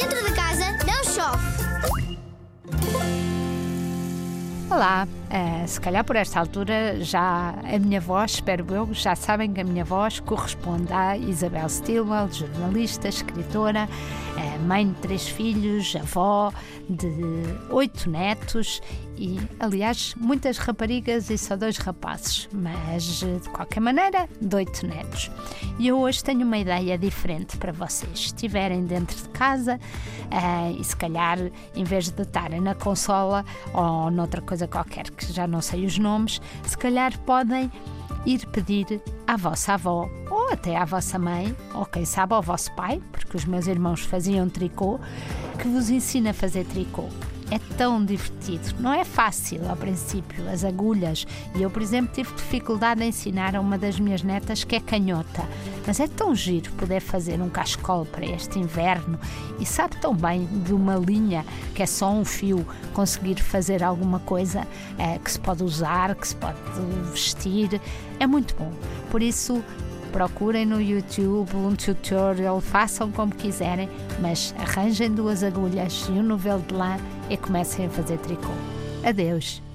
Dentro de casa Olá, uh, se calhar por esta altura já a minha voz, espero eu, já sabem que a minha voz corresponde à Isabel Stilwell, jornalista, escritora, uh, mãe de três filhos, avó de oito netos e, aliás, muitas raparigas e só dois rapazes, mas de qualquer maneira, de oito netos. E eu hoje tenho uma ideia diferente para vocês. Se estiverem dentro de casa uh, e se calhar, em vez de estarem na consola ou noutra coisa qualquer que já não sei os nomes, se calhar podem ir pedir à vossa avó ou até à vossa mãe, ou quem sabe ao vosso pai, porque os meus irmãos faziam tricô, que vos ensina a fazer tricô é tão divertido. Não é fácil ao princípio, as agulhas. E eu, por exemplo, tive dificuldade em ensinar a uma das minhas netas que é canhota. Mas é tão giro poder fazer um cachecol para este inverno e sabe tão bem de uma linha que é só um fio conseguir fazer alguma coisa é, que se pode usar, que se pode vestir. É muito bom. Por isso, procurem no YouTube um tutorial, façam como quiserem, mas arranjem duas agulhas e um novelo de lã e comecem a fazer tricô. Adeus!